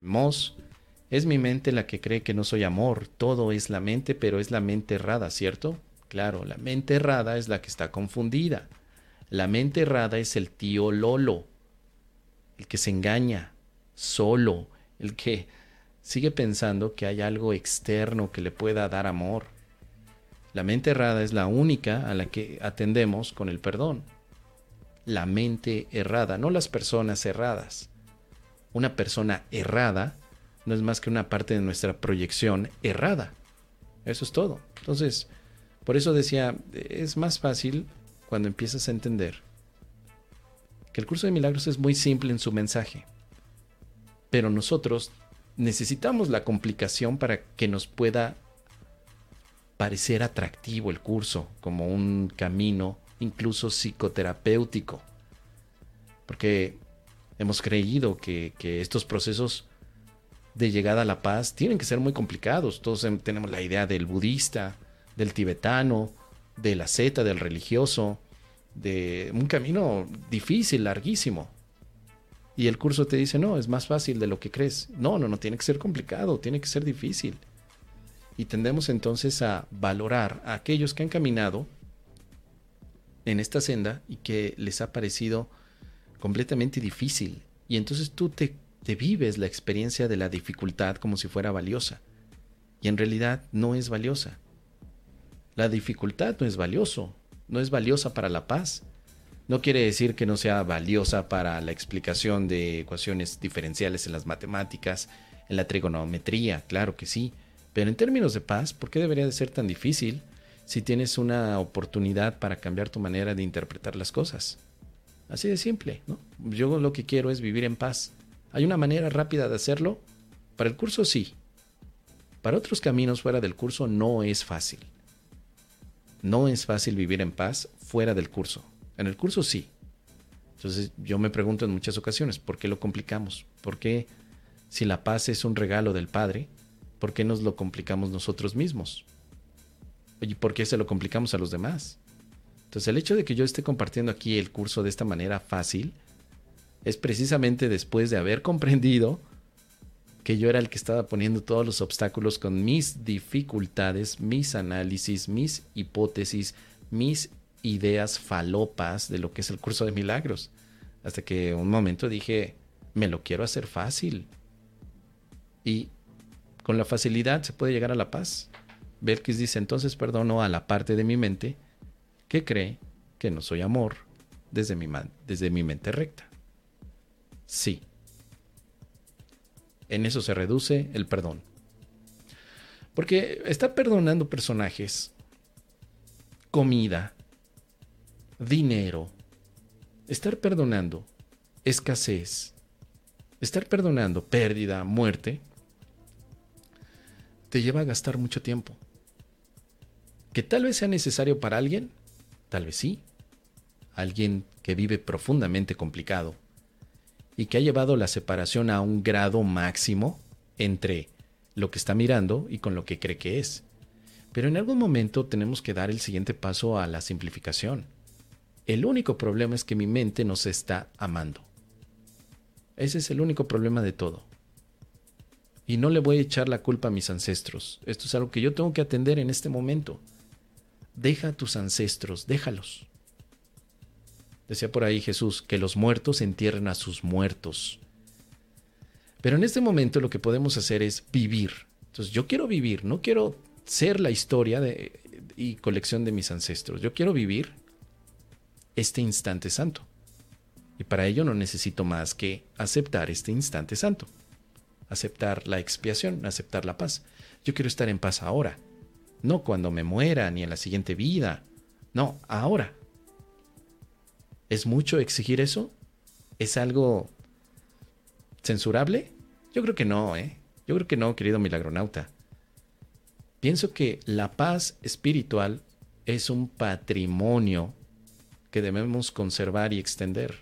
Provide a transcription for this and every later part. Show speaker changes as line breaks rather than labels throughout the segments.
Mos, es mi mente la que cree que no soy amor. Todo es la mente, pero es la mente errada, ¿cierto? Claro, la mente errada es la que está confundida. La mente errada es el tío Lolo, el que se engaña, solo, el que sigue pensando que hay algo externo que le pueda dar amor. La mente errada es la única a la que atendemos con el perdón. La mente errada, no las personas erradas. Una persona errada no es más que una parte de nuestra proyección errada. Eso es todo. Entonces, por eso decía, es más fácil cuando empiezas a entender que el curso de milagros es muy simple en su mensaje. Pero nosotros necesitamos la complicación para que nos pueda parecer atractivo el curso como un camino incluso psicoterapéutico. Porque hemos creído que, estos procesos de llegada a la paz tienen que ser muy complicados. Todos tenemos la idea del budista, del tibetano, de la zeta, del religioso, de un camino difícil, larguísimo. Y el curso te dice, no, es más fácil de lo que crees. No, no, no, tiene que ser complicado, tiene que ser difícil. Y tendemos entonces a valorar a aquellos que han caminado en esta senda y que les ha parecido completamente difícil. Y entonces tú te, te vives la experiencia de la dificultad como si fuera valiosa. Y en realidad no es valiosa. La dificultad no es valioso, no es valiosa para la paz. No quiere decir que no sea valiosa para la explicación de ecuaciones diferenciales en las matemáticas, en la trigonometría, claro que sí. Pero en términos de paz, ¿por qué debería de ser tan difícil si tienes una oportunidad para cambiar tu manera de interpretar las cosas? Así de simple, ¿no? Yo lo que quiero es vivir en paz. ¿Hay una manera rápida de hacerlo? Para el curso sí. Para otros caminos fuera del curso no es fácil. No es fácil vivir en paz fuera del curso. En el curso sí. Entonces yo me pregunto en muchas ocasiones, ¿por qué lo complicamos? ¿Por qué si la paz es un regalo del Padre, por qué nos lo complicamos nosotros mismos? ¿Y por qué se lo complicamos a los demás? Entonces el hecho de que yo esté compartiendo aquí el curso de esta manera fácil es precisamente después de haber comprendido que yo era el que estaba poniendo todos los obstáculos con mis dificultades, mis análisis, mis hipótesis, mis ideas falopas de lo que es el curso de milagros. Hasta que un momento dije, me lo quiero hacer fácil. Y con la facilidad se puede llegar a la paz. Belkis dice, entonces perdono a la parte de mi mente que cree que no soy amor desde mi, desde mi mente recta. Sí, en eso se reduce el perdón. Porque está perdonando personajes, comida, dinero, estar perdonando escasez, estar perdonando pérdida, muerte, te lleva a gastar mucho tiempo. Que tal vez sea necesario para alguien, tal vez sí. Alguien que vive profundamente complicado, y que ha llevado la separación a un grado máximo entre lo que está mirando y con lo que cree que es. Pero en algún momento tenemos que dar el siguiente paso a la simplificación. El único problema es que mi mente no se está amando. Ese es el único problema de todo. Y no le voy a echar la culpa a mis ancestros. Esto es algo que yo tengo que atender en este momento. Deja a tus ancestros, déjalos. Decía por ahí Jesús, que los muertos entierren a sus muertos. Pero en este momento lo que podemos hacer es vivir. Entonces yo quiero vivir, no quiero ser la historia y colección de mis ancestros. Yo quiero vivir este instante santo. Y para ello no necesito más que aceptar este instante santo. Aceptar la expiación, aceptar la paz. Yo quiero estar en paz ahora. No cuando me muera ni en la siguiente vida. No, ahora. ¿Es mucho exigir eso? ¿Es algo censurable? Yo creo que no, ¿eh? Yo creo que no, querido milagronauta. Pienso que la paz espiritual es un patrimonio que debemos conservar y extender.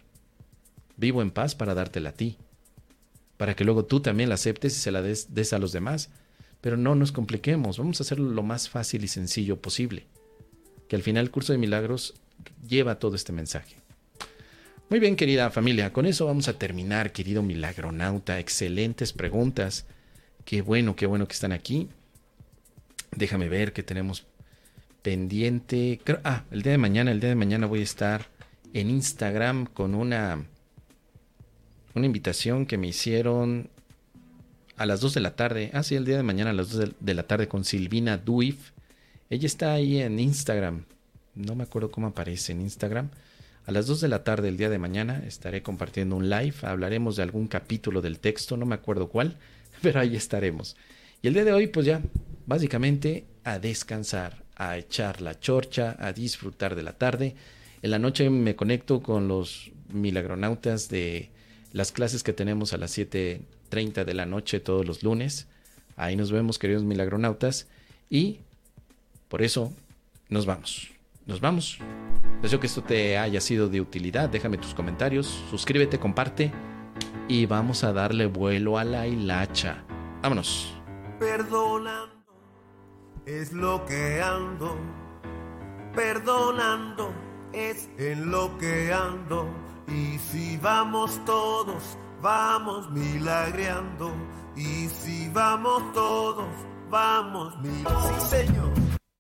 Vivo en paz para dártela a ti, para que luego tú también la aceptes y se la des, des a los demás. Pero no nos compliquemos, vamos a hacerlo lo más fácil y sencillo posible. Que al final el curso de milagros lleva todo este mensaje. Muy bien, querida familia, con eso vamos a terminar, querido milagronauta. Excelentes preguntas. Qué bueno, qué bueno que están aquí. Déjame ver que tenemos pendiente. ah, el día de mañana, el día de mañana voy a estar en Instagram con una una invitación que me hicieron a las 2 de la tarde. Ah, el día de mañana a las 2 de la tarde con Silvina Duif. Ella está ahí en Instagram. No me acuerdo cómo aparece en Instagram. A las 2 de la tarde el día de mañana estaré compartiendo un live. Hablaremos de algún capítulo del texto, no me acuerdo cuál, pero ahí estaremos. Y el día de hoy, pues ya, básicamente a descansar, a echar la chorcha, a disfrutar de la tarde. En la noche me conecto con los milagronautas de las clases que tenemos a las 7.30 de la noche todos los lunes. Ahí nos vemos, queridos milagronautas. Y por eso nos vamos. Nos vamos. Deseo que esto te haya sido de utilidad. Déjame tus comentarios, suscríbete, comparte y vamos a darle vuelo a la hilacha. Vámonos.
Perdonando es lo que ando. Perdonando es en lo que ando y si vamos todos, vamos milagreando. Y si vamos todos, vamos milagreando. Señor.